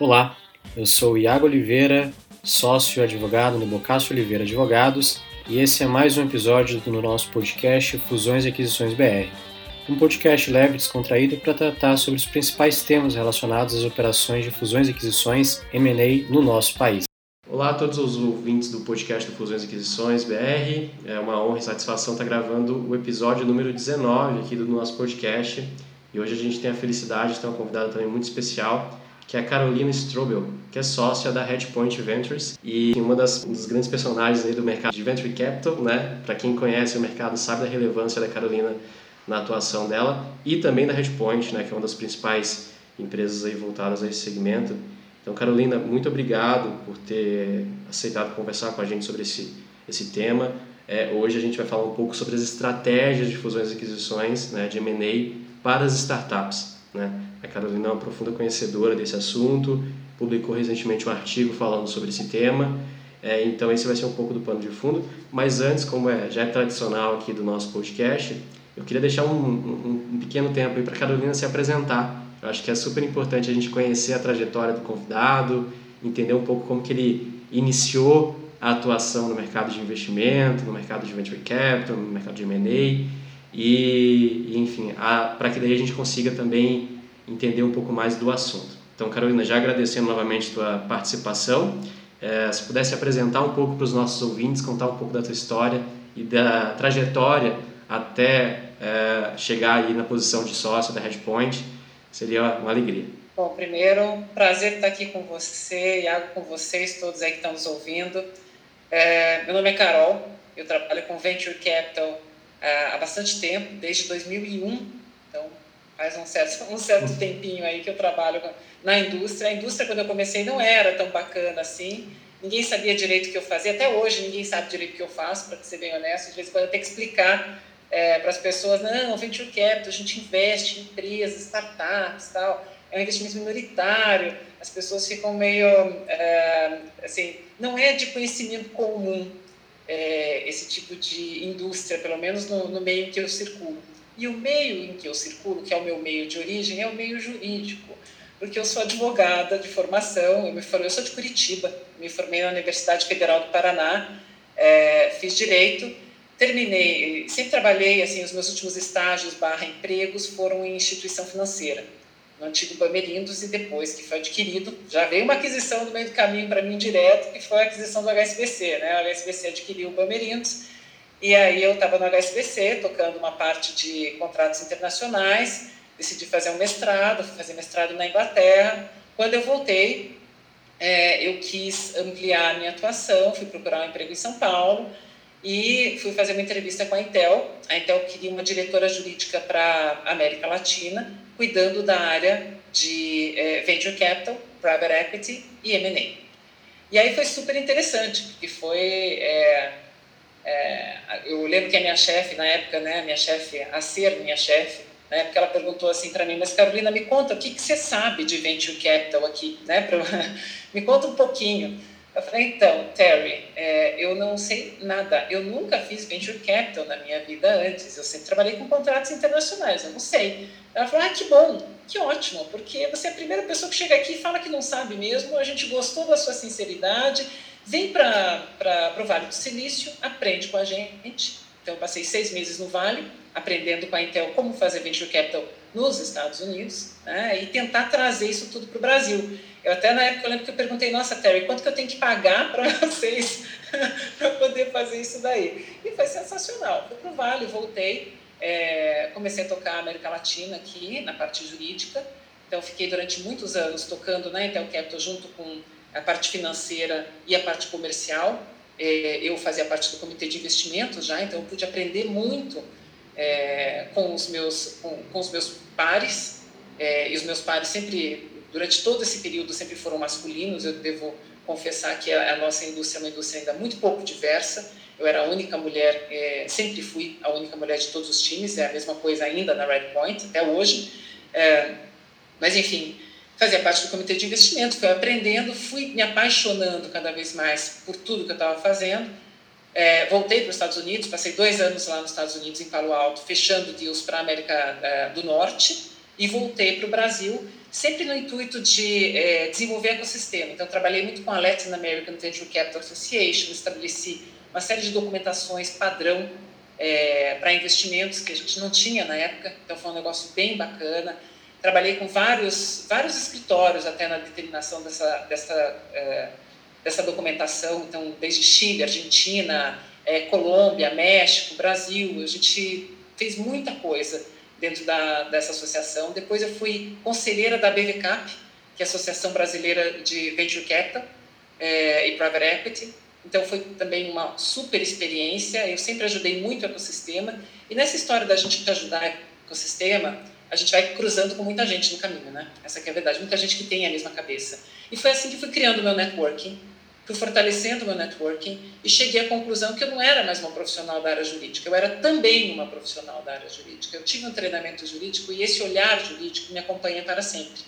Olá, eu sou Iago Oliveira, sócio advogado no Bocácio Oliveira Advogados, e esse é mais um episódio do nosso podcast Fusões e Aquisições BR. Um podcast leve e descontraído para tratar sobre os principais temas relacionados às operações de fusões e aquisições M&A no nosso país. Olá a todos os ouvintes do podcast do Fusões e Aquisições BR. É uma honra e satisfação estar gravando o episódio número 19 aqui do nosso podcast. E hoje a gente tem a felicidade de ter uma convidada também muito especial, que é a Carolina Strobel, que é sócia da Headpoint Ventures e uma das, um dos grandes personagens aí do mercado de Venture Capital, né? Para quem conhece o mercado sabe da relevância da Carolina na atuação dela e também da Headpoint, né? Que é uma das principais empresas aí voltadas a esse segmento. Então, Carolina, muito obrigado por ter aceitado conversar com a gente sobre esse, esse tema. É, hoje a gente vai falar um pouco sobre as estratégias de fusões e aquisições, né, de M&A para as startups. Né? A Carolina é uma profunda conhecedora desse assunto, publicou recentemente um artigo falando sobre esse tema, é, então esse vai ser um pouco do pano de fundo. Mas antes, como é, já é tradicional aqui do nosso podcast, eu queria deixar um, um, um pequeno tempo para a Carolina se apresentar. Eu acho que é super importante a gente conhecer a trajetória do convidado, entender um pouco como que ele iniciou a atuação no mercado de investimento, no mercado de venture capital, no mercado de M&A e, enfim, para que daí a gente consiga também entender um pouco mais do assunto. Então, Carolina, já agradecendo novamente tua participação, é, se pudesse apresentar um pouco para os nossos ouvintes, contar um pouco da tua história e da trajetória até é, chegar aí na posição de sócio da Redpoint, seria uma alegria. Bom, primeiro, prazer estar aqui com você, Iago, com vocês, todos aí que estão nos ouvindo. É, meu nome é Carol, eu trabalho com Venture Capital há bastante tempo, desde 2001. Então, faz um certo, um certo tempinho aí que eu trabalho na indústria. A indústria, quando eu comecei, não era tão bacana assim. Ninguém sabia direito o que eu fazia. Até hoje, ninguém sabe direito o que eu faço, para ser bem honesto. De vez em quando eu tenho que explicar é, para as pessoas: não, venture capital, a gente investe em empresas, startups tal. É um investimento minoritário. As pessoas ficam meio. É, assim, não é de conhecimento comum é, esse tipo de indústria, pelo menos no, no, meio em que eu circulo. E o meio em que eu circulo, que é o meu meio de origem, é o meio jurídico, porque eu sou advogada de formação, eu me formei, eu sou de Curitiba, me formei na Universidade Federal do Paraná, é, fiz direito, terminei, sempre trabalhei, assim, os meus últimos estágios barra empregos foram em instituição financeira no antigo Bamerindos e depois que foi adquirido, já veio uma aquisição no meio do caminho para mim direto, que foi a aquisição do HSBC, né? O HSBC adquiriu o Bamerindos e aí eu estava no HSBC tocando uma parte de contratos internacionais, decidi fazer um mestrado, fui fazer mestrado na Inglaterra. Quando eu voltei, é, eu quis ampliar a minha atuação, fui procurar um emprego em São Paulo e fui fazer uma entrevista com a Intel. A Intel queria uma diretora jurídica para América Latina cuidando da área de é, Venture Capital, Private Equity e M&A. E aí foi super interessante, porque foi... É, é, eu lembro que a minha chefe, na época, né, minha chefe, a ser minha chefe, na época ela perguntou assim para mim, mas Carolina, me conta, o que, que você sabe de Venture Capital aqui? Né, pra, me conta um pouquinho. Eu falei, então, Terry, é, eu não sei nada. Eu nunca fiz venture capital na minha vida antes. Eu sempre trabalhei com contratos internacionais, eu não sei. Ela falou, ah, que bom, que ótimo, porque você é a primeira pessoa que chega aqui e fala que não sabe mesmo, a gente gostou da sua sinceridade, vem para o Vale do Silício, aprende com a gente. Então, eu passei seis meses no Vale, aprendendo com a Intel como fazer venture capital nos Estados Unidos, né, e tentar trazer isso tudo para o Brasil. Eu até na época eu lembro que eu perguntei, nossa, Terry, quanto que eu tenho que pagar para vocês para poder fazer isso daí? E foi sensacional. Fui para o Vale, voltei, é, comecei a tocar América Latina aqui, na parte jurídica. Então, fiquei durante muitos anos tocando na Intel Capital junto com a parte financeira e a parte comercial. É, eu fazia parte do comitê de investimentos já, então eu pude aprender muito é, com, os meus, com, com os meus pares. É, e os meus pares sempre durante todo esse período sempre foram masculinos. Eu devo confessar que a, a nossa indústria é uma indústria ainda muito pouco diversa. Eu era a única mulher, é, sempre fui a única mulher de todos os times, é a mesma coisa ainda na Red Point, até hoje. É, mas, enfim, fazia parte do comitê de investimento, fui aprendendo, fui me apaixonando cada vez mais por tudo que eu estava fazendo. É, voltei para os Estados Unidos, passei dois anos lá nos Estados Unidos, em Palo Alto, fechando deals para a América é, do Norte, e voltei para o Brasil sempre no intuito de é, desenvolver ecossistema. Então, trabalhei muito com a Latin American Venture Capital Association, estabeleci uma série de documentações padrão é, para investimentos que a gente não tinha na época, então foi um negócio bem bacana. Trabalhei com vários, vários escritórios até na determinação dessa, dessa, é, dessa documentação, então desde Chile, Argentina, é, Colômbia, México, Brasil, a gente fez muita coisa dentro da, dessa associação. Depois eu fui conselheira da BVCAP, que é a Associação Brasileira de Venture Capital é, e Private Equity, então foi também uma super experiência. Eu sempre ajudei muito o ecossistema. E nessa história da gente ajudar o ecossistema, a gente vai cruzando com muita gente no caminho, né? Essa é a verdade. Muita gente que tem a mesma cabeça. E foi assim que fui criando meu networking, fui fortalecendo meu networking e cheguei à conclusão que eu não era mais uma profissional da área jurídica, eu era também uma profissional da área jurídica. Eu tive um treinamento jurídico e esse olhar jurídico me acompanha para sempre.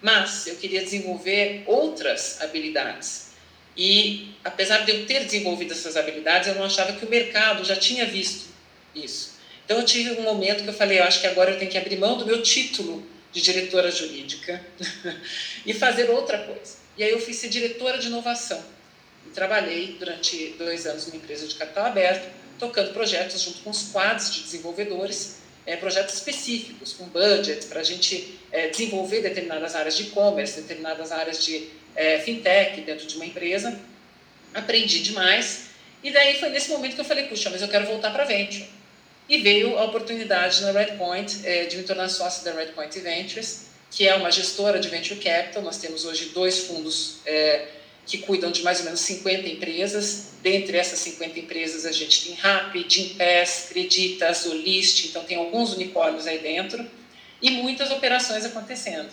Mas eu queria desenvolver outras habilidades e, apesar de eu ter desenvolvido essas habilidades, eu não achava que o mercado já tinha visto isso. Então, eu tive um momento que eu falei: eu acho que agora eu tenho que abrir mão do meu título de diretora jurídica e fazer outra coisa. E aí, eu fui ser diretora de inovação. E trabalhei durante dois anos numa empresa de capital aberto, tocando projetos junto com os quadros de desenvolvedores, é, projetos específicos, com budget, para a gente é, desenvolver determinadas áreas de e-commerce, determinadas áreas de é, fintech dentro de uma empresa. Aprendi demais. E daí foi nesse momento que eu falei, puxa, mas eu quero voltar para Venture. E veio a oportunidade na Redpoint de me tornar sócio da Redpoint Ventures, que é uma gestora de Venture Capital. Nós temos hoje dois fundos é, que cuidam de mais ou menos 50 empresas. Dentre essas 50 empresas, a gente tem Rappi, Gimpass, Creditas, Olist, então tem alguns unicórnios aí dentro e muitas operações acontecendo.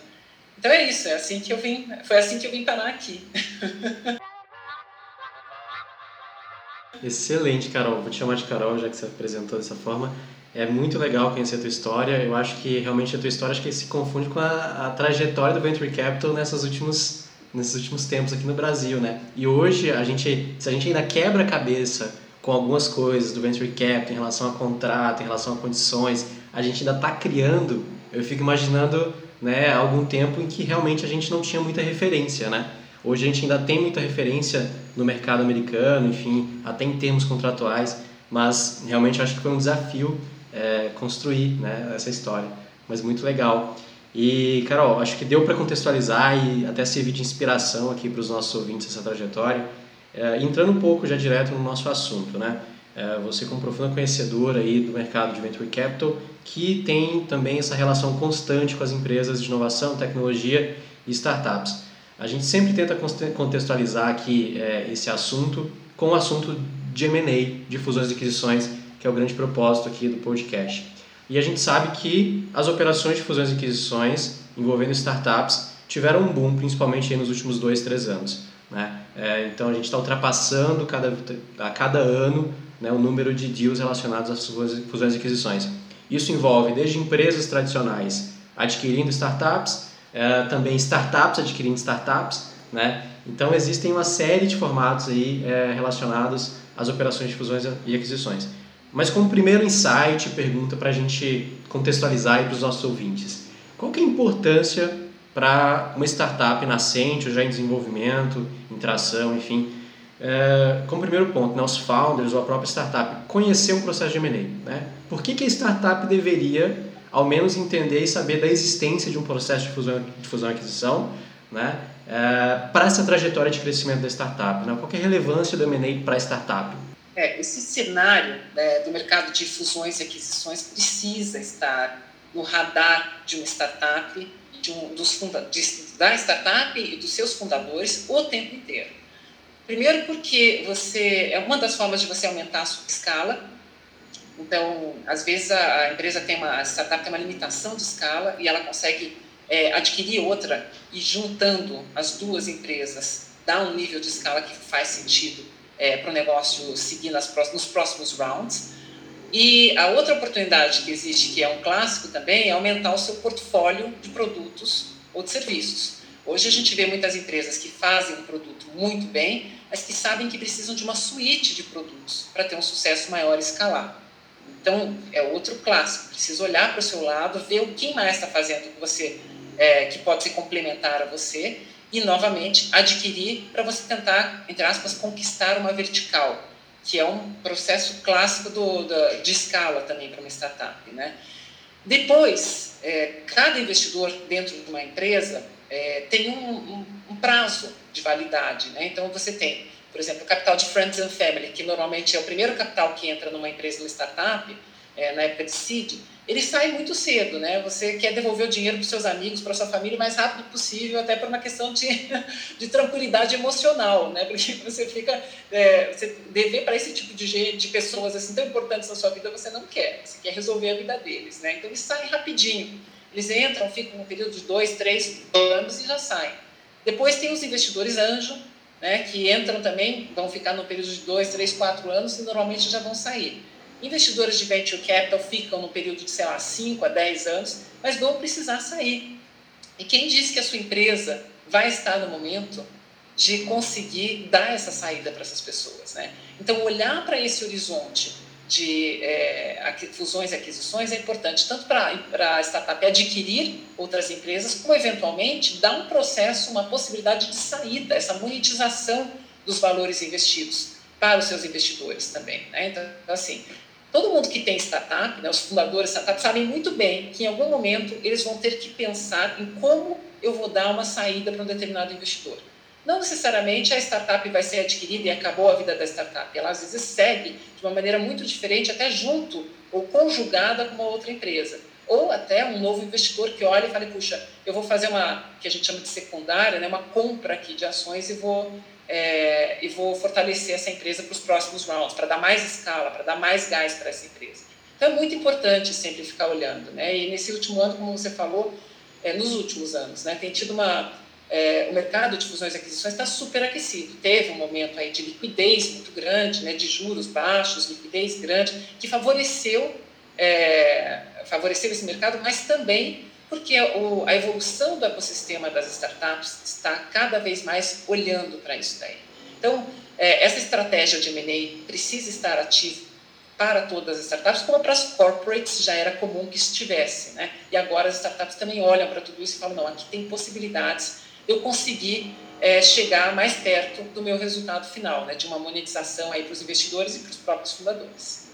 Então é isso, é assim que eu vim, foi assim que eu vim parar aqui. Excelente, Carol. Vou te chamar de Carol, já que você apresentou dessa forma. É muito legal conhecer a tua história. Eu acho que realmente a tua história acho que se confunde com a, a trajetória do Venture Capital nessas últimos, nesses últimos tempos aqui no Brasil, né? E hoje, a gente, se a gente ainda quebra a cabeça com algumas coisas do Venture Capital em relação a contrato, em relação a condições, a gente ainda está criando. Eu fico imaginando né, algum tempo em que realmente a gente não tinha muita referência, né? Hoje a gente ainda tem muita referência no mercado americano, enfim, até em termos contratuais, mas realmente acho que foi um desafio é, construir né, essa história, mas muito legal. E, Carol, acho que deu para contextualizar e até servir de inspiração aqui para os nossos ouvintes essa trajetória, é, entrando um pouco já direto no nosso assunto, né? É, você como profunda conhecedora aí do mercado de Venture Capital, que tem também essa relação constante com as empresas de inovação, tecnologia e startups. A gente sempre tenta contextualizar aqui é, esse assunto com o assunto de M&A, de fusões e aquisições, que é o grande propósito aqui do podcast. E a gente sabe que as operações de fusões e aquisições envolvendo startups tiveram um boom, principalmente nos últimos dois, três anos. Né? É, então a gente está ultrapassando cada, a cada ano né, o número de deals relacionados às fusões e aquisições. Isso envolve desde empresas tradicionais adquirindo startups, é, também startups adquirindo startups, né? Então existem uma série de formatos aí é, relacionados às operações de fusões e aquisições. Mas como primeiro insight, pergunta para a gente contextualizar para os nossos ouvintes, qual que é a importância para uma startup nascente ou já em desenvolvimento, em tração, enfim, é, como primeiro ponto, né, os founders ou a própria startup conhecer o processo de M&A. Né? Por que, que a startup deveria, ao menos, entender e saber da existência de um processo de fusão, de fusão e aquisição né? É, para essa trajetória de crescimento da startup? Né? Qual é a relevância do M&A para a startup? É, esse cenário né, do mercado de fusões e aquisições precisa estar no radar de uma startup, de um, dos funda de, da startup e dos seus fundadores o tempo inteiro. Primeiro porque você é uma das formas de você aumentar a sua escala. Então, às vezes a, a empresa tem uma a startup tem uma limitação de escala e ela consegue é, adquirir outra e juntando as duas empresas dá um nível de escala que faz sentido é, para o negócio seguir nas próximos, nos próximos rounds. E a outra oportunidade que existe, que é um clássico também, é aumentar o seu portfólio de produtos ou de serviços. Hoje a gente vê muitas empresas que fazem um produto muito bem, mas que sabem que precisam de uma suíte de produtos para ter um sucesso maior escalar. Então, é outro clássico. Precisa olhar para o seu lado, ver o que mais está fazendo que você é, que pode ser complementar a você e, novamente, adquirir para você tentar, entre aspas, conquistar uma vertical, que é um processo clássico do, do de escala também para uma startup. Né? Depois, é, cada investidor dentro de uma empresa é, tem um, um, um, prazo de validade. Né? Então, você tem, por exemplo, o capital de Friends and Family, que normalmente é o primeiro capital que entra numa empresa, numa startup, é, na época de seed, ele sai muito cedo, né? Você quer devolver o dinheiro para seus amigos, para sua família o mais rápido possível, até por uma questão de, de tranquilidade emocional, né? Porque você fica, é, você dever para esse tipo de, gente, de pessoas assim tão importantes na sua vida, você não quer, você quer resolver a vida deles, né? Então eles saem rapidinho, eles entram, ficam um período de dois, três anos e já saem. Depois tem os investidores anjo, né? Que entram também, vão ficar no período de dois, três, quatro anos e normalmente já vão sair. Investidores de venture capital ficam no período de, sei lá, 5 a 10 anos, mas vão precisar sair. E quem disse que a sua empresa vai estar no momento de conseguir dar essa saída para essas pessoas? Né? Então, olhar para esse horizonte de é, fusões e aquisições é importante, tanto para a startup adquirir outras empresas, como eventualmente dar um processo, uma possibilidade de saída, essa monetização dos valores investidos para os seus investidores também. Né? Então, assim, Todo mundo que tem startup, né, os fundadores de startup, sabem muito bem que em algum momento eles vão ter que pensar em como eu vou dar uma saída para um determinado investidor. Não necessariamente a startup vai ser adquirida e acabou a vida da startup. Ela às vezes segue de uma maneira muito diferente, até junto ou conjugada com uma outra empresa. Ou até um novo investidor que olha e fala, puxa, eu vou fazer uma, que a gente chama de secundária, né, uma compra aqui de ações e vou é, e vou fortalecer essa empresa para os próximos rounds, para dar mais escala, para dar mais gás para essa empresa. Então é muito importante sempre ficar olhando, né? E nesse último ano, como você falou, é, nos últimos anos, né, tem tido uma é, o mercado de fusões e aquisições está super aquecido. Teve um momento aí de liquidez muito grande, né, de juros baixos, liquidez grande, que favoreceu é, favoreceu esse mercado, mas também porque o, a evolução do ecossistema das startups está cada vez mais olhando para isso daí. Então, é, essa estratégia de M&A precisa estar ativa para todas as startups, como para as corporates já era comum que estivesse. Né? E agora as startups também olham para tudo isso e falam, não, aqui tem possibilidades de eu conseguir é, chegar mais perto do meu resultado final, né? de uma monetização para os investidores e para os próprios fundadores.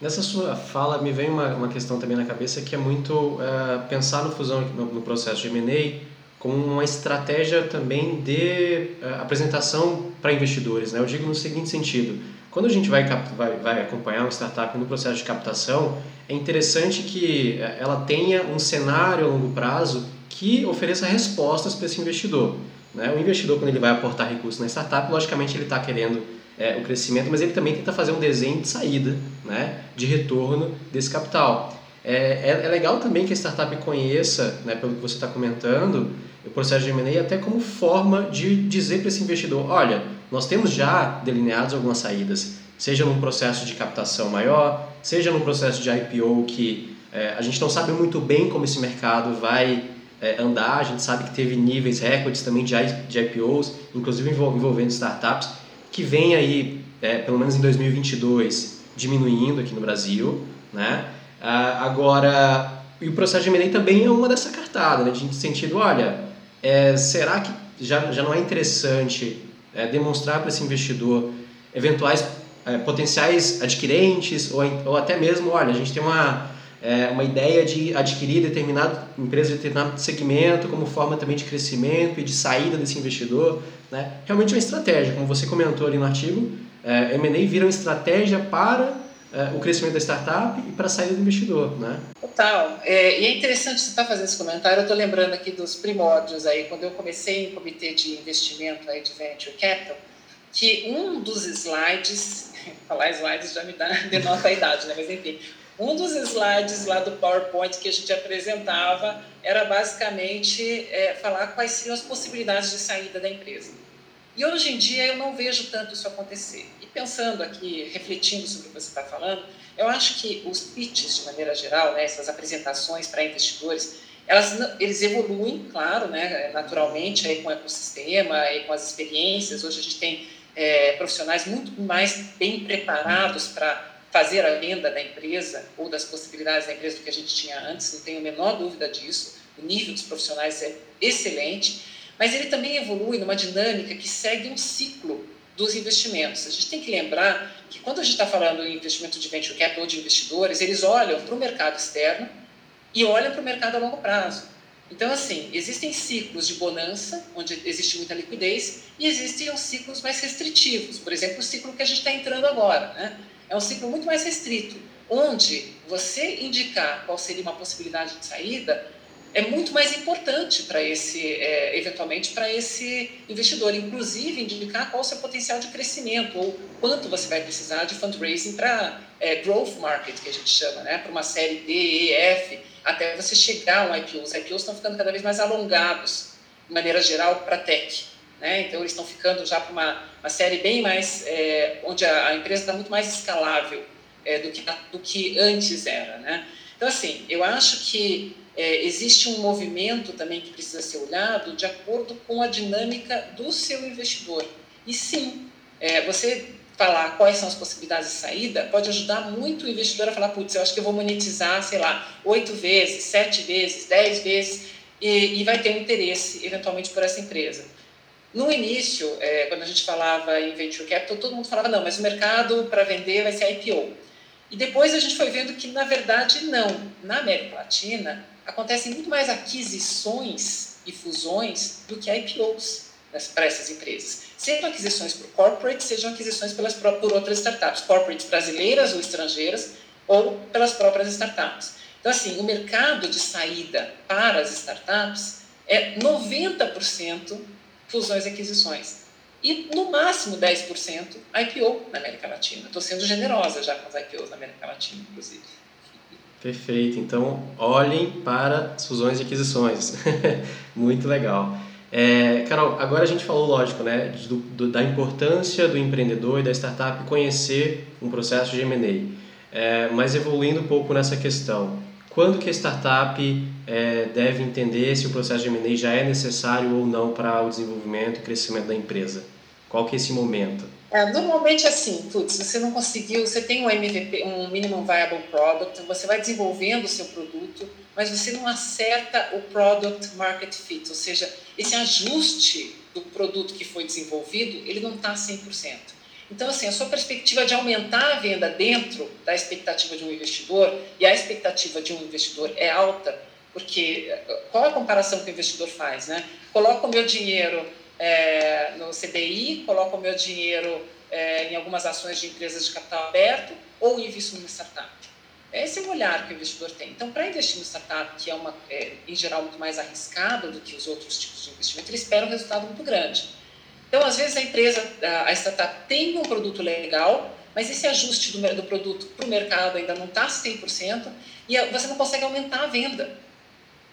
Nessa sua fala me vem uma, uma questão também na cabeça que é muito uh, pensar no fusão no, no processo de M&A como uma estratégia também de uh, apresentação para investidores. Né? Eu digo no seguinte sentido: quando a gente vai, vai, vai acompanhar uma startup no processo de captação, é interessante que eh, ela tenha um cenário a longo prazo que ofereça respostas para esse investidor. Né? O investidor, quando ele vai aportar recursos na startup, logicamente ele está querendo é, o crescimento, mas ele também tenta fazer um desenho de saída, né, de retorno desse capital. É, é, é legal também que a startup conheça, né, pelo que você está comentando, o processo de M&A até como forma de dizer para esse investidor, olha, nós temos já delineados algumas saídas, seja num processo de captação maior, seja num processo de IPO que é, a gente não sabe muito bem como esse mercado vai é, andar, a gente sabe que teve níveis recordes também de, de IPOs, inclusive envolvendo startups, que vem aí, é, pelo menos em 2022, diminuindo aqui no Brasil, né? Ah, agora, e o processo de M&A também é uma dessa cartada, né? De sentido, olha, é, será que já, já não é interessante é, demonstrar para esse investidor eventuais é, potenciais adquirentes ou, ou até mesmo, olha, a gente tem uma é, uma ideia de adquirir determinado empresa de determinado segmento como forma também de crescimento e de saída desse investidor, né? Realmente é uma estratégia, como você comentou ali no artigo, é, M&A vira uma estratégia para o crescimento da startup e para a saída do investidor, né? Total. É, e é interessante você estar tá fazendo esse comentário. Eu estou lembrando aqui dos primórdios aí, quando eu comecei em comitê de investimento aí de venture capital, que um dos slides, falar slides já me dá denota a idade, né? Mas enfim, um dos slides lá do PowerPoint que a gente apresentava era basicamente é, falar quais seriam as possibilidades de saída da empresa. E hoje em dia eu não vejo tanto isso acontecer. E pensando aqui, refletindo sobre o que você está falando, eu acho que os pitches, de maneira geral, né, essas apresentações para investidores, elas, eles evoluem, claro, né, naturalmente, aí com o ecossistema, aí com as experiências. Hoje a gente tem é, profissionais muito mais bem preparados para fazer a venda da empresa ou das possibilidades da empresa do que a gente tinha antes, não tenho a menor dúvida disso. O nível dos profissionais é excelente, mas ele também evolui numa dinâmica que segue um ciclo dos investimentos. A gente tem que lembrar que quando a gente está falando em investimento de venture capital ou de investidores, eles olham para o mercado externo e olham para o mercado a longo prazo. Então, assim, existem ciclos de bonança, onde existe muita liquidez, e existem os ciclos mais restritivos. Por exemplo, o ciclo que a gente está entrando agora. Né? É um ciclo muito mais restrito, onde você indicar qual seria uma possibilidade de saída é muito mais importante para esse, é, eventualmente, para esse investidor, inclusive indicar qual o seu potencial de crescimento ou quanto você vai precisar de fundraising para é, growth market, que a gente chama, né, para uma série D, E, F, até você chegar a um IPO. Os IPOs estão ficando cada vez mais alongados, de maneira geral, para tech. Né? Então, eles estão ficando já para uma, uma série bem mais, é, onde a, a empresa está muito mais escalável é, do, que, do que antes era. Né? Então, assim, eu acho que é, existe um movimento também que precisa ser olhado de acordo com a dinâmica do seu investidor. E sim, é, você falar quais são as possibilidades de saída pode ajudar muito o investidor a falar, putz, eu acho que eu vou monetizar, sei lá, oito vezes, sete vezes, dez vezes, e, e, vai ter um interesse, eventualmente, por essa empresa. No início, é, quando a gente falava em venture capital, todo mundo falava, não, mas o mercado para vender vai ser IPO. E depois a gente foi vendo que, na verdade, não. Na América Latina, acontecem muito mais aquisições e fusões do que IPOs para essas empresas. Sejam aquisições por corporate, sejam aquisições pelas, por outras startups, corporates brasileiras ou estrangeiras, ou pelas próprias startups. Então, assim, o mercado de saída para as startups é 90% fusões e aquisições. E, no máximo, 10% IPO na América Latina. Estou sendo generosa já com as IPOs na América Latina, inclusive. Perfeito. Então, olhem para fusões e aquisições. Muito legal. É, Carol, agora a gente falou, lógico, né, do, do, da importância do empreendedor e da startup conhecer um processo de M&A. É, mas evoluindo um pouco nessa questão, quando que a startup é, deve entender se o processo de M&A já é necessário ou não para o desenvolvimento e crescimento da empresa? Qual que é esse momento? É, normalmente assim, putz, você não conseguiu, você tem um MVP, um Minimum Viable Product, você vai desenvolvendo o seu produto, mas você não acerta o Product Market Fit, ou seja, esse ajuste do produto que foi desenvolvido, ele não está 100%. Então, assim, a sua perspectiva de aumentar a venda dentro da expectativa de um investidor, e a expectativa de um investidor é alta, porque qual é a comparação que o investidor faz, né? Coloca o meu dinheiro é, no CDI, coloco o meu dinheiro é, em algumas ações de empresas de capital aberto ou invisto numa startup. Esse é o olhar que o investidor tem. Então, para investir em startup, que é, uma, é, em geral, muito mais arriscado do que os outros tipos de investimento, ele espera um resultado muito grande. Então, às vezes, a empresa, a startup tem um produto legal, mas esse ajuste do, do produto para o mercado ainda não está 100% e você não consegue aumentar a venda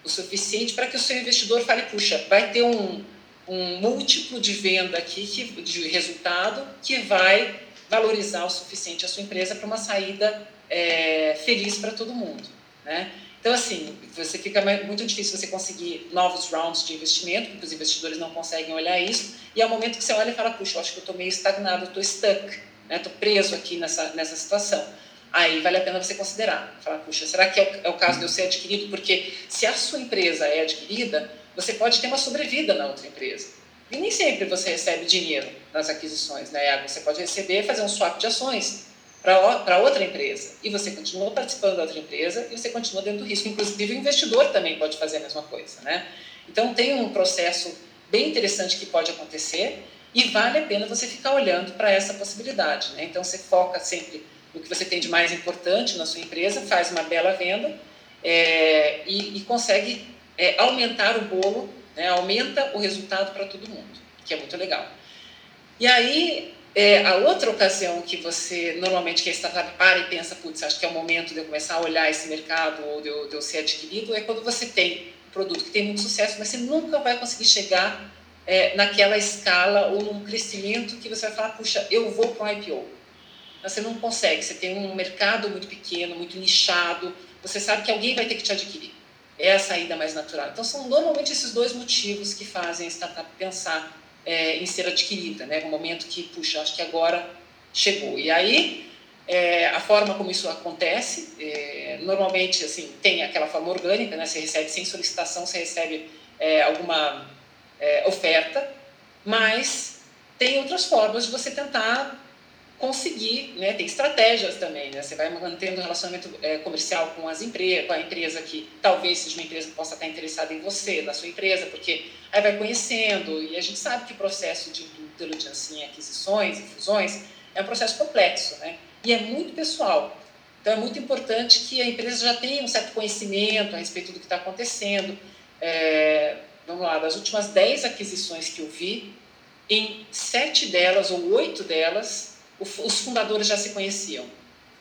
o suficiente para que o seu investidor fale, puxa, vai ter um, um múltiplo de venda aqui, que, de resultado, que vai valorizar o suficiente a sua empresa para uma saída é, feliz para todo mundo. Né? Então, assim, você fica muito difícil você conseguir novos rounds de investimento, porque os investidores não conseguem olhar isso, e é o momento que você olha e fala, puxa, eu acho que eu estou meio estagnado, estou stuck, estou né? preso aqui nessa, nessa situação. Aí vale a pena você considerar, falar, puxa, será que é o, é o caso de eu ser adquirido? Porque se a sua empresa é adquirida, você pode ter uma sobrevida na outra empresa. E nem sempre você recebe dinheiro nas aquisições, né? Você pode receber, fazer um swap de ações para outra empresa. E você continua participando da outra empresa e você continua dentro do risco. Inclusive, o investidor também pode fazer a mesma coisa, né? Então, tem um processo bem interessante que pode acontecer e vale a pena você ficar olhando para essa possibilidade, né? Então, você foca sempre no que você tem de mais importante na sua empresa, faz uma bela venda é, e, e consegue é, aumentar o bolo, né, aumenta o resultado para todo mundo, que é muito legal. E aí, é, a outra ocasião que você, normalmente, que a startup para e pensa, putz, acho que é o momento de eu começar a olhar esse mercado ou de eu, de eu ser adquirido, é quando você tem um produto que tem muito sucesso, mas você nunca vai conseguir chegar é, naquela escala ou num crescimento que você vai falar, puxa, eu vou para um IPO. Você não consegue, você tem um mercado muito pequeno, muito nichado, você sabe que alguém vai ter que te adquirir é a saída mais natural. Então, são normalmente esses dois motivos que fazem a startup pensar é, em ser adquirida, né? No momento que, puxa, acho que agora chegou. E aí, é, a forma como isso acontece, é, normalmente assim tem aquela forma orgânica, né? Você recebe sem solicitação, você recebe é, alguma é, oferta, mas tem outras formas de você tentar conseguir, né? Tem estratégias também, né? Você vai mantendo um relacionamento é, comercial com as empresas, com a empresa que talvez seja uma empresa que possa estar interessada em você, na sua empresa, porque aí vai conhecendo e a gente sabe que o processo de diligence em aquisições e fusões é um processo complexo, né? E é muito pessoal. Então, é muito importante que a empresa já tenha um certo conhecimento a respeito do que está acontecendo. É, vamos lá, das últimas 10 aquisições que eu vi, em sete delas ou oito delas, os fundadores já se conheciam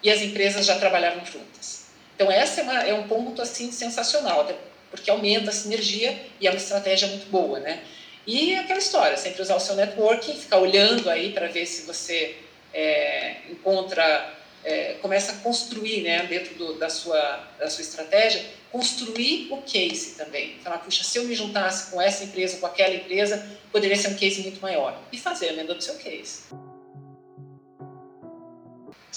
e as empresas já trabalhavam juntas. Então, essa é, é um ponto assim sensacional, até porque aumenta a sinergia e é uma estratégia muito boa, né? E aquela história, sempre usar o seu networking, ficar olhando aí para ver se você é, encontra, é, começa a construir, né, dentro do, da, sua, da sua estratégia, construir o case também. Falar, puxa, se eu me juntasse com essa empresa, com aquela empresa, poderia ser um case muito maior. E fazer a venda do seu case.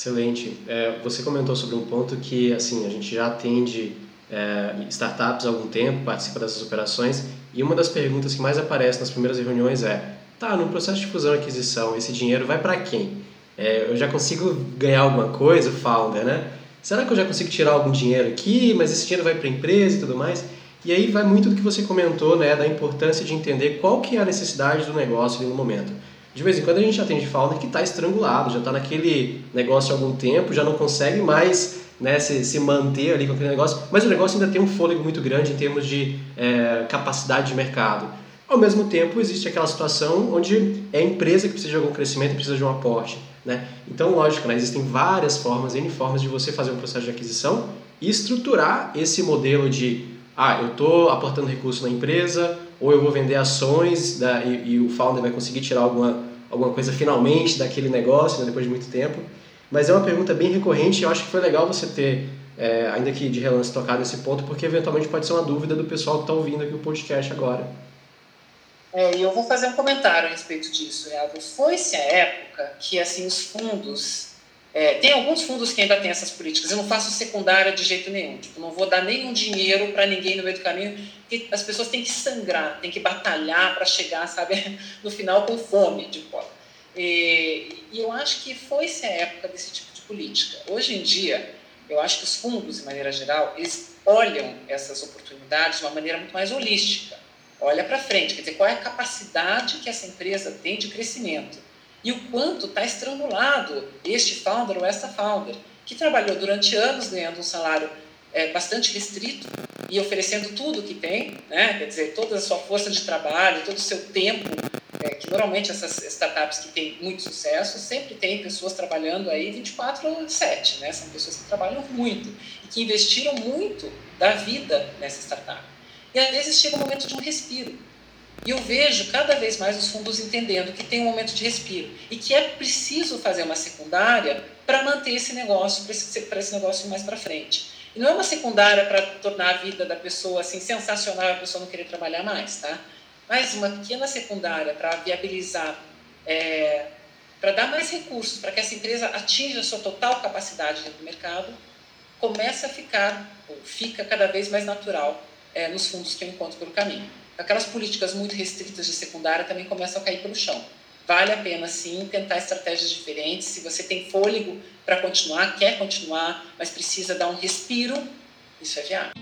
Excelente. É, você comentou sobre um ponto que, assim, a gente já atende é, startups há algum tempo, participa dessas operações, e uma das perguntas que mais aparece nas primeiras reuniões é, tá, no processo de fusão e aquisição, esse dinheiro vai para quem? É, eu já consigo ganhar alguma coisa, founder, né? Será que eu já consigo tirar algum dinheiro aqui, mas esse dinheiro vai para empresa e tudo mais? E aí vai muito do que você comentou, né, da importância de entender qual que é a necessidade do negócio no momento. De vez em quando a gente atende founder que está estrangulado, já está naquele negócio há algum tempo, já não consegue mais né, se, se, manter ali com aquele negócio, mas o negócio ainda tem um fôlego muito grande em termos de é, capacidade de mercado. Ao mesmo tempo, existe aquela situação onde é a empresa que precisa de algum crescimento precisa de um aporte. Né? Então, lógico, né, existem várias formas, N formas de você fazer um processo de aquisição e estruturar esse modelo de ah, eu estou aportando recurso na empresa ou eu vou vender ações da, e, e, o founder vai conseguir tirar alguma, alguma coisa finalmente daquele negócio né, depois de muito tempo. Mas é uma pergunta bem recorrente e eu acho que foi legal você ter, é, ainda que de relance, tocado nesse ponto, porque eventualmente pode ser uma dúvida do pessoal que está ouvindo aqui o podcast agora. É, e eu vou fazer um comentário a respeito disso, Iago. Foi-se a época que assim os fundos é, tem alguns fundos que ainda têm essas políticas. Eu não faço secundária de jeito nenhum. Tipo, não vou dar nenhum dinheiro para ninguém no meio do caminho. Porque as pessoas têm que sangrar, têm que batalhar para chegar, sabe, no final com fome de bola. E, e eu acho que foi-se a época desse tipo de política. Hoje em dia, eu acho que os fundos, de maneira geral, eles olham essas oportunidades de uma maneira muito mais holística. Olha para frente, quer dizer, qual é a capacidade que essa empresa tem de crescimento e o quanto está estrangulado este founder ou essa founder, que trabalhou durante anos ganhando um salário é, bastante restrito e oferecendo tudo que tem, né? quer dizer, toda a sua força de trabalho, todo o seu tempo é, que normalmente essas startups que têm muito sucesso sempre tem pessoas trabalhando aí 24 7, né? São pessoas que trabalham muito e que investiram muito da vida nessa startup. E às vezes chega um momento de um respiro. E eu vejo cada vez mais os fundos entendendo que tem um momento de respiro e que é preciso fazer uma secundária para manter esse negócio, para esse, esse negócio mais para frente. E não é uma secundária para tornar a vida da pessoa assim sensacional, a pessoa não querer trabalhar mais, tá? mas uma pequena secundária para viabilizar, é, para dar mais recursos para que essa empresa atinja a sua total capacidade dentro do mercado, começa a ficar, ou fica cada vez mais natural é, nos fundos que eu encontro pelo caminho. Aquelas políticas muito restritas de secundária também começam a cair pelo chão. Vale a pena, sim, tentar estratégias diferentes. Se você tem fôlego para continuar, quer continuar, mas precisa dar um respiro, isso é viável.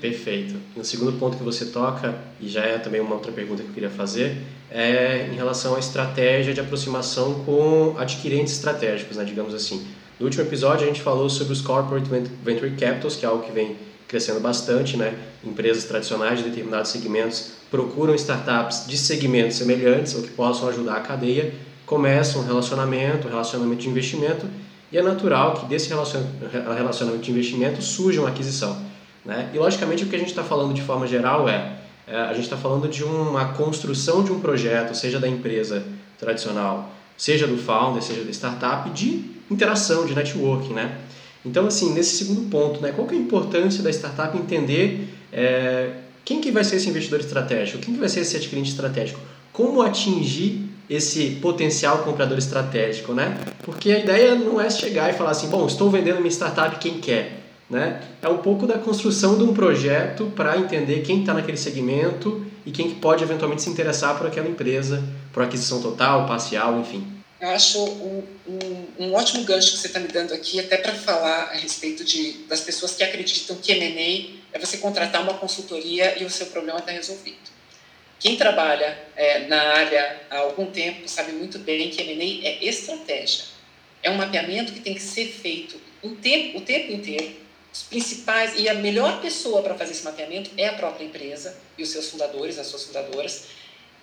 Perfeito. No segundo ponto que você toca, e já é também uma outra pergunta que eu queria fazer, é em relação à estratégia de aproximação com adquirentes estratégicos, né, digamos assim. No último episódio a gente falou sobre os Corporate Venture Capitals, que é algo que vem crescendo bastante, né? Empresas tradicionais de determinados segmentos procuram startups de segmentos semelhantes ou que possam ajudar a cadeia, começam um relacionamento, um relacionamento de investimento, e é natural que desse relacionamento de investimento surja uma aquisição. Né? E, logicamente, o que a gente está falando de forma geral é, é a gente está falando de uma construção de um projeto, seja da empresa tradicional, seja do founder, seja da startup, de interação, de networking, né? Então, assim, nesse segundo ponto, né, qual que é a importância da startup entender é, quem que vai ser esse investidor estratégico, quem que vai ser esse adquirente estratégico, como atingir esse potencial comprador estratégico, né? Porque a ideia não é chegar e falar assim, bom, estou vendendo minha startup quem quer, né? É um pouco da construção de um projeto para entender quem está naquele segmento e quem pode eventualmente se interessar por aquela empresa, por aquisição total, parcial, enfim. Acho um, um, um ótimo gancho que você está me dando aqui, até para falar a respeito de, das pessoas que acreditam que M&A é você contratar uma consultoria e o seu problema está resolvido. Quem trabalha é, na área há algum tempo sabe muito bem que M&A é estratégia. É um mapeamento que tem que ser feito um tempo, o tempo inteiro. Os principais e a melhor pessoa para fazer esse mapeamento é a própria empresa e os seus fundadores, as suas fundadoras.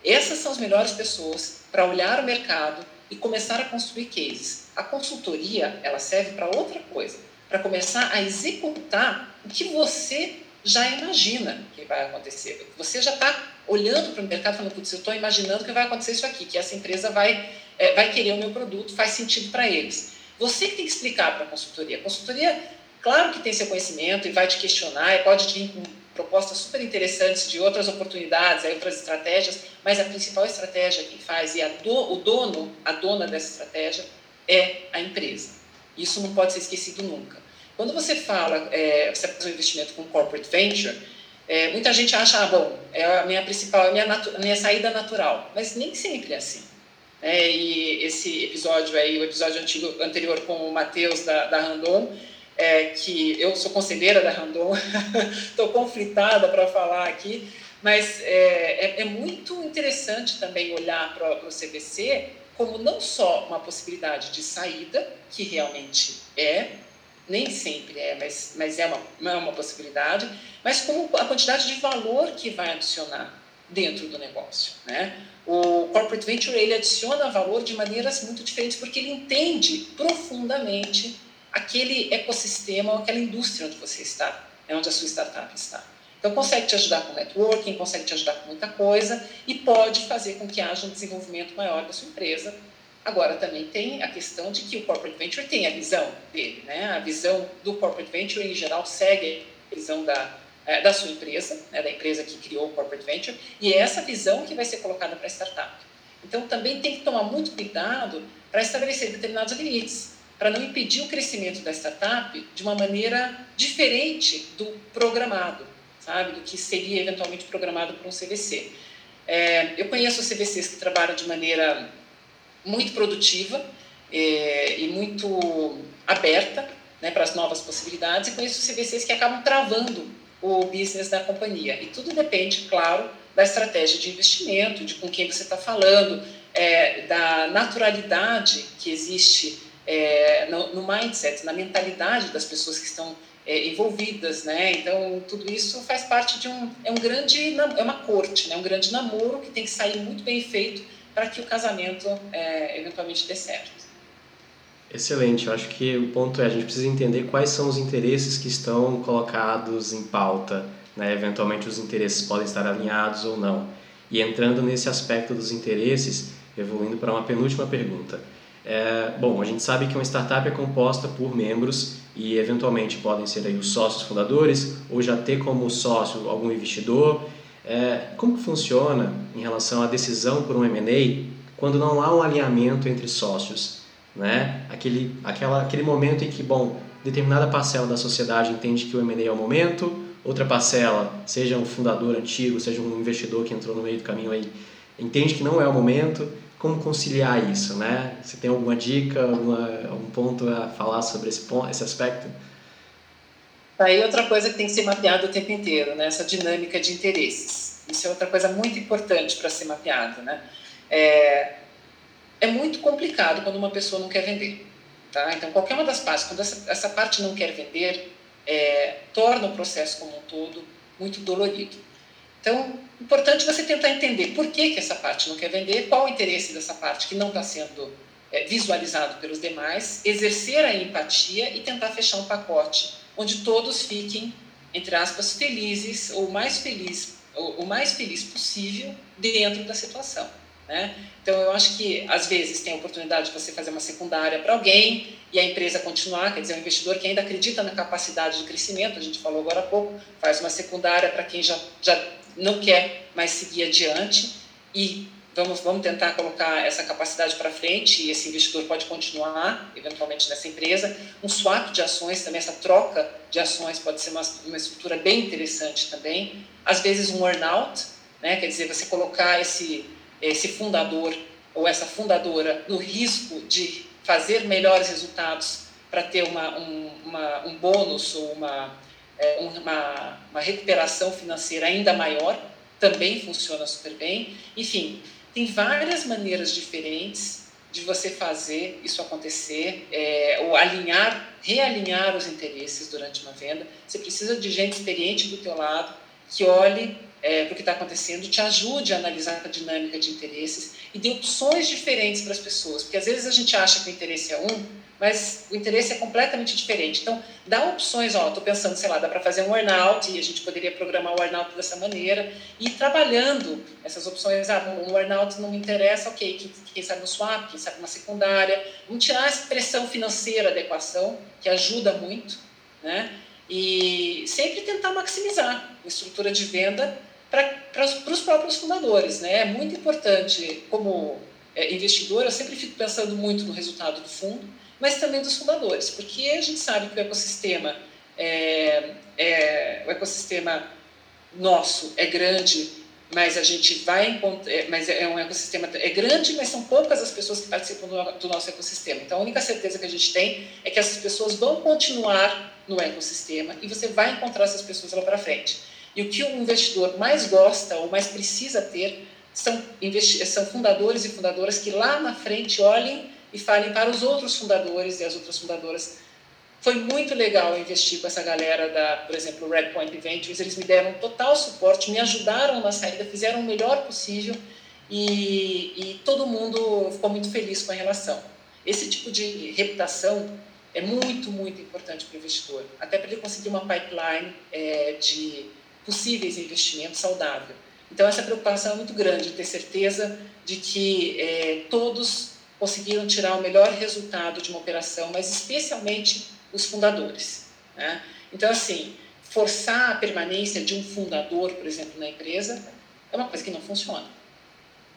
Essas são as melhores pessoas para olhar o mercado e começar a construir cases. A consultoria ela serve para outra coisa, para começar a executar o que você já imagina que vai acontecer. Você já está olhando para o mercado falando, putz, eu estou imaginando que vai acontecer isso aqui, que essa empresa vai, é, vai querer o meu produto, faz sentido para eles. Você que tem que explicar para a consultoria. A consultoria, claro que tem seu conhecimento e vai te questionar e pode vir com propostas super interessantes de outras oportunidades, outras estratégias, mas a principal estratégia quem faz e do, o dono, a dona dessa estratégia é a empresa. Isso não pode ser esquecido nunca. Quando você fala, é, você faz um investimento com corporate venture, é, muita gente acha, ah, bom, é a minha principal, a minha, a minha saída natural, mas nem sempre é assim. É, e esse episódio aí, o episódio antigo, anterior com o Matheus da, da Randon, é, que eu sou conselheira da Randon, estou conflitada para falar aqui, mas é, é, é, muito interessante também olhar para o CVC como não só uma possibilidade de saída, que realmente é, nem sempre é, mas, mas é, uma, é uma possibilidade, mas como a quantidade de valor que vai adicionar dentro do negócio. Né? O Corporate Venture ele adiciona valor de maneiras muito diferentes porque ele entende profundamente aquele ecossistema, aquela indústria onde você está, é onde a sua startup está. Então, consegue te ajudar com networking, consegue te ajudar com muita coisa e pode fazer com que haja um desenvolvimento maior da sua empresa Agora, também tem a questão de que o corporate venture tem a visão dele, né? A visão do corporate venture, em geral, segue a visão da, é, da sua empresa, né? da empresa que criou o corporate venture, e é essa visão que vai ser colocada para a startup. Então, também tem que tomar muito cuidado para estabelecer determinados limites, para não impedir o crescimento da startup de uma maneira diferente do programado, sabe? Do que seria eventualmente programado por um CVC. É, eu conheço CVCs que trabalham de maneira muito produtiva é, e muito aberta né, para as novas possibilidades, e isso CVCs que acabam travando o business da companhia. E tudo depende, claro, da estratégia de investimento, de com quem você está falando, é, da naturalidade que existe é, no, no, mindset, na mentalidade das pessoas que estão é, envolvidas, né? Então tudo isso faz parte de um é um grande é uma corte, né? Um grande namoro que tem que sair muito bem feito para que o casamento é, eventualmente dê certo. Excelente, eu acho que o ponto é a gente precisa entender quais são os interesses que estão colocados em pauta, né? eventualmente os interesses podem estar alinhados ou não. E entrando nesse aspecto dos interesses, evoluindo para uma penúltima pergunta. É, bom, a gente sabe que uma startup é composta por membros e eventualmente podem ser aí os sócios fundadores ou já ter como sócio algum investidor é, como funciona em relação à decisão por um M&A quando não há um alinhamento entre sócios? Né? Aquele, aquela, aquele momento em que, bom, determinada parcela da sociedade entende que o M&A é o momento, outra parcela, seja um fundador antigo, seja um investidor que entrou no meio do caminho aí, entende que não é o momento. Como conciliar isso, né? Você tem alguma dica, alguma, algum ponto a falar sobre esse, ponto, esse aspecto? Aí outra coisa que tem que ser mapeada o tempo inteiro, né? essa dinâmica de interesses. Isso é outra coisa muito importante para ser mapeada. Né? É, é muito complicado quando uma pessoa não quer vender. Tá? Então, qualquer uma das partes, quando essa, essa parte não quer vender, é, torna o processo como um todo muito dolorido. Então, importante você tentar entender por que, que essa parte não quer vender, qual o interesse dessa parte que não está sendo é, visualizado pelos demais, exercer a empatia e tentar fechar um pacote onde todos fiquem, entre aspas, felizes, ou mais feliz, o mais feliz possível dentro da situação. Né? Então, eu acho que, às vezes, tem a oportunidade de você fazer uma secundária para alguém e a empresa continuar, quer dizer, um investidor que ainda acredita na capacidade de crescimento, a gente falou agora há pouco, faz uma secundária para quem já, já não quer mais seguir adiante e vamos, vamos tentar colocar essa capacidade para frente e esse investidor pode continuar eventualmente nessa empresa. Um swap de ações também, essa troca de ações pode ser uma, uma estrutura bem interessante também. Às vezes um earnout, né? quer dizer, você colocar esse, esse fundador ou essa fundadora no risco de fazer melhores resultados para ter uma, um, uma, um bônus ou uma, uma, uma recuperação financeira ainda maior, também funciona super bem. Enfim, tem várias maneiras diferentes de você fazer isso acontecer, é, ou alinhar, realinhar os interesses durante uma venda. Você precisa de gente experiente do teu lado, que olhe é, para o que está acontecendo, te ajude a analisar a dinâmica de interesses e dê opções diferentes para as pessoas, porque às vezes a gente acha que o interesse é um, mas o interesse é completamente diferente. Então, dá opções, ó, estou pensando, sei lá, dá para fazer um earnout, e a gente poderia programar o earnout dessa maneira, e ir trabalhando essas opções, ah, um earnout não me interessa, ok, quem, quem sabe um swap, quem sabe uma secundária, vamos tirar essa pressão financeira da equação, que ajuda muito, né? E sempre tentar maximizar a estrutura de venda para os próprios fundadores, né? É muito importante, como é, investidor, eu sempre fico pensando muito no resultado do fundo, mas também dos fundadores, porque a gente sabe que o ecossistema, é, é, o ecossistema nosso é grande, mas a gente vai encontrar, é, mas é um ecossistema é grande, mas são poucas as pessoas que participam do, do nosso ecossistema. Então a única certeza que a gente tem é que essas pessoas vão continuar no ecossistema e você vai encontrar essas pessoas lá para frente. E o que o investidor mais gosta ou mais precisa ter são, são fundadores e fundadoras que lá na frente olhem e falem para os outros fundadores e as outras fundadoras. Foi muito legal investir com essa galera da, por exemplo, Red Point Ventures. Eles me deram total suporte, me ajudaram na saída, fizeram o melhor possível e, e todo mundo ficou muito feliz com a relação. Esse tipo de reputação é muito, muito importante para o investidor, até para ele conseguir uma pipeline é, de possíveis investimentos saudável. Então, essa preocupação é muito grande, ter certeza de que é, todos conseguiram tirar o melhor resultado de uma operação, mas especialmente os fundadores. Né? Então, assim, forçar a permanência de um fundador, por exemplo, na empresa, é uma coisa que não funciona.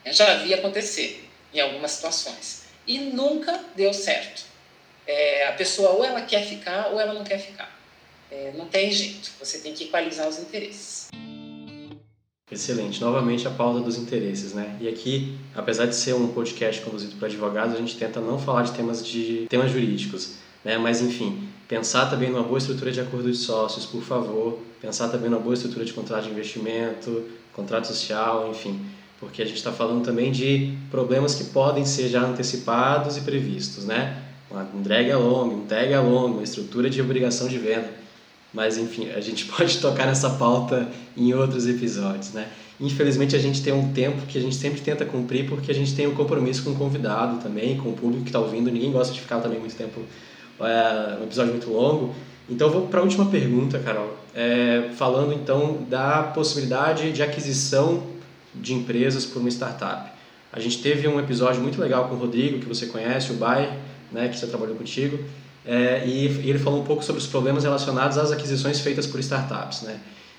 Eu já vi acontecer em algumas situações. E nunca deu certo. É, a pessoa ou ela quer ficar ou ela não quer ficar. É, não tem jeito. Você tem que equalizar os interesses. Excelente. Novamente a pauta dos interesses, né? E aqui, apesar de ser um podcast conduzido por advogados, a gente tenta não falar de temas de temas jurídicos, né? Mas enfim, pensar também numa boa estrutura de acordo de sócios, por favor. Pensar também numa boa estrutura de contrato de investimento, contrato social, enfim, porque a gente está falando também de problemas que podem ser já antecipados e previstos, né? Um drag along, um tag along, uma estrutura de obrigação de venda mas enfim, a gente pode tocar nessa pauta em outros episódios, né? Infelizmente a gente tem um tempo que a gente sempre tenta cumprir porque a gente tem um compromisso com o convidado também, com o público que está ouvindo. Ninguém gosta de ficar também muito tempo, é, um episódio muito longo. Então vou para a última pergunta, Carol. É, falando então da possibilidade de aquisição de empresas por uma startup. A gente teve um episódio muito legal com o Rodrigo, que você conhece, o Bai, né, que você trabalhou contigo é, e, e, ele falou um pouco sobre os problemas relacionados às aquisições feitas por startups, né?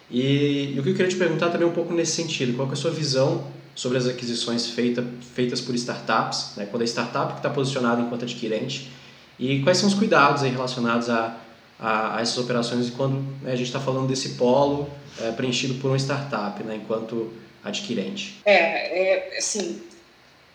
E, e o que eu queria te perguntar também é um pouco nesse sentido, qual é a sua visão sobre as aquisições feita, feitas por startups, né? quando a startup está posicionada enquanto adquirente, e quais são os cuidados relacionados a, a, a essas operações quando né, a gente está falando desse polo é, preenchido por uma startup, né, enquanto adquirente? É, é, assim,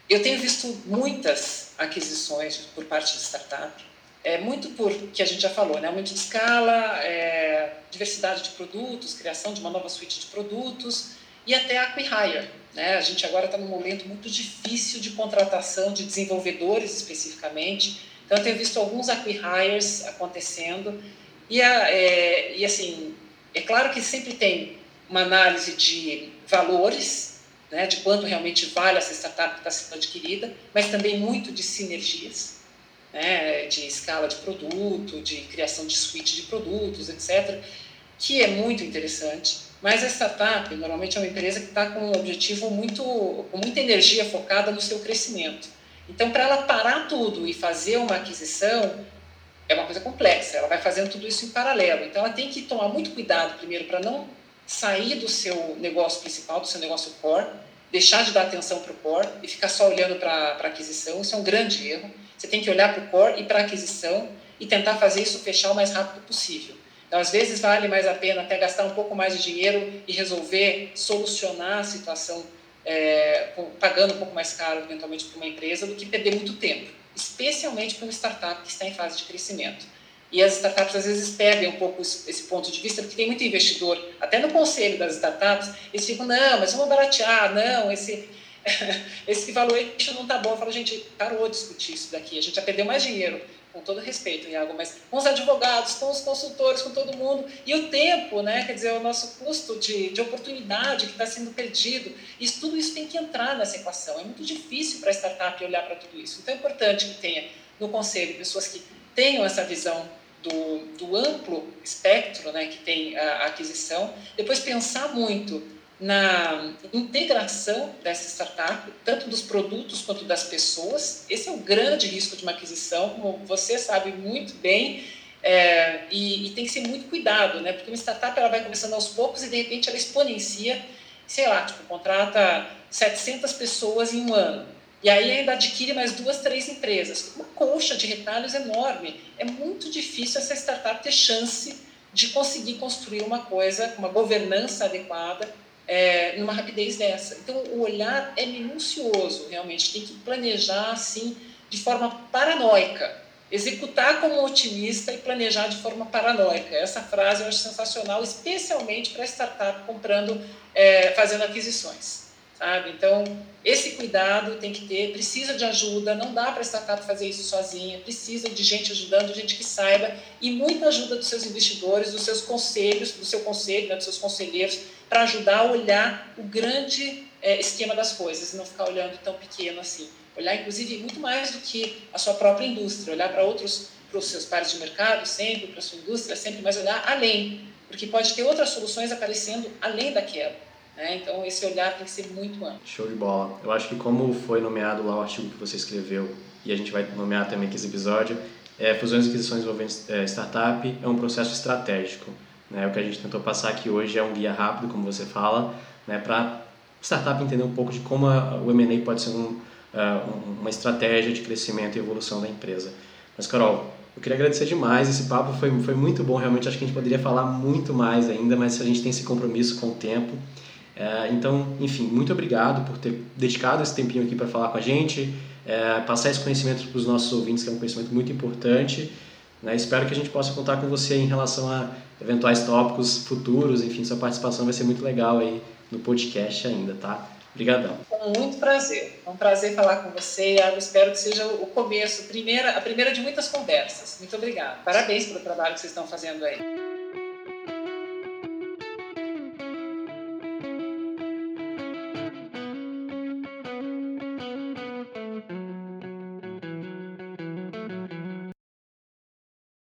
eu tenho visto muitas aquisições por parte de startup, é muito por que a gente já falou, né? aumento de escala, é, diversidade de produtos, criação de uma nova suíte de produtos e até acquihire. Né? A gente agora está num momento muito difícil de contratação de desenvolvedores especificamente, então eu tenho visto alguns acquihires acontecendo e, a, é, e assim, é claro que sempre tem uma análise de valores, né, de quanto realmente vale essa startup que está sendo adquirida, mas também muito de sinergias né, de escala de produto, de criação de suíte de produtos, etc., que é muito interessante. Mas a startup normalmente é uma empresa que está com um objetivo muito, com muita energia focada no seu crescimento. Então, para ela parar tudo e fazer uma aquisição, é uma coisa complexa. Ela vai fazendo tudo isso em paralelo. Então, ela tem que tomar muito cuidado primeiro para não sair do seu negócio principal, do seu negócio core, deixar de dar atenção para o core e ficar só olhando para a aquisição. Isso é um grande erro. Você tem que olhar para o core e para a aquisição e tentar fazer isso fechar o mais rápido possível. Então, às vezes, vale mais a pena até gastar um pouco mais de dinheiro e resolver solucionar a situação é, pagando um pouco mais caro, eventualmente, para uma empresa, do que perder muito tempo, especialmente para uma startup que está em fase de crescimento. E as startups às vezes perdem um pouco esse ponto de vista, porque tem muito investidor, até no conselho das startups, eles ficam, não, mas vamos baratear, não, esse, esse valuation não está bom. Eu falo, gente, parou de discutir isso daqui, a gente já perdeu mais dinheiro, com todo respeito, Iago, mas com os advogados, com os consultores, com todo mundo, e o tempo, né, quer dizer, o nosso custo de, de oportunidade que está sendo perdido, isso, tudo isso tem que entrar nessa equação. É muito difícil para a startup olhar para tudo isso. Então é importante que tenha no conselho pessoas que tenham essa visão do, do amplo espectro né, que tem a aquisição, depois pensar muito na integração dessa startup, tanto dos produtos quanto das pessoas. Esse é o grande risco de uma aquisição, como você sabe muito bem, é, e, e, tem que ser muito cuidado, né? Porque uma startup ela vai começando aos poucos e de repente ela exponencia, sei lá, tipo, contrata 700 pessoas em um ano. E aí ainda adquire mais duas, três empresas. Uma colcha de retalhos enorme. É muito difícil essa startup ter chance de conseguir construir uma coisa, uma governança adequada é, numa rapidez dessa. Então, o olhar é minucioso, realmente. Tem que planejar, assim, de forma paranoica. Executar como otimista e planejar de forma paranoica. Essa frase eu acho sensacional, especialmente para startup comprando, é, fazendo aquisições sabe? Então, esse cuidado tem que ter, precisa de ajuda, não dá para a startup fazer isso sozinha, precisa de gente ajudando, gente que saiba, e muita ajuda dos seus investidores, dos seus conselhos, do seu conselho, né, dos seus conselheiros, para ajudar a olhar o grande é, esquema das coisas, não ficar olhando tão pequeno assim. Olhar, inclusive, muito mais do que a sua própria indústria, olhar para outros, para os seus pares de mercado, sempre, para a sua indústria, sempre, mas olhar além, porque pode ter outras soluções aparecendo além daquela. Né? Então, esse olhar tem que ser muito amplo. Show de bola. Eu acho que como foi nomeado lá o artigo que você escreveu, e a gente vai nomear também aqui esse episódio, é, fusões e aquisições envolvendo é, startup é um processo estratégico. Né? O que a gente tentou passar aqui hoje é um guia rápido, como você fala, né? para startup entender um pouco de como a, o M&A pode ser um, uh, uma estratégia de crescimento e evolução da empresa. Mas, Carol, eu queria agradecer demais, esse papo foi, foi muito bom, realmente acho que a gente poderia falar muito mais ainda, mas a gente tem esse compromisso com o tempo. É, então, enfim, muito obrigado por ter dedicado esse tempinho aqui para falar com a gente, é, passar esse conhecimento para os nossos ouvintes, que é um conhecimento muito importante. Né? Espero que a gente possa contar com você em relação a eventuais tópicos futuros, enfim, sua participação vai ser muito legal aí no podcast ainda, tá? Obrigadão. Com muito prazer. É um prazer falar com você, Iago. Espero que seja o começo, primeira, a primeira de muitas conversas. Muito obrigada. Parabéns pelo trabalho que vocês estão fazendo aí.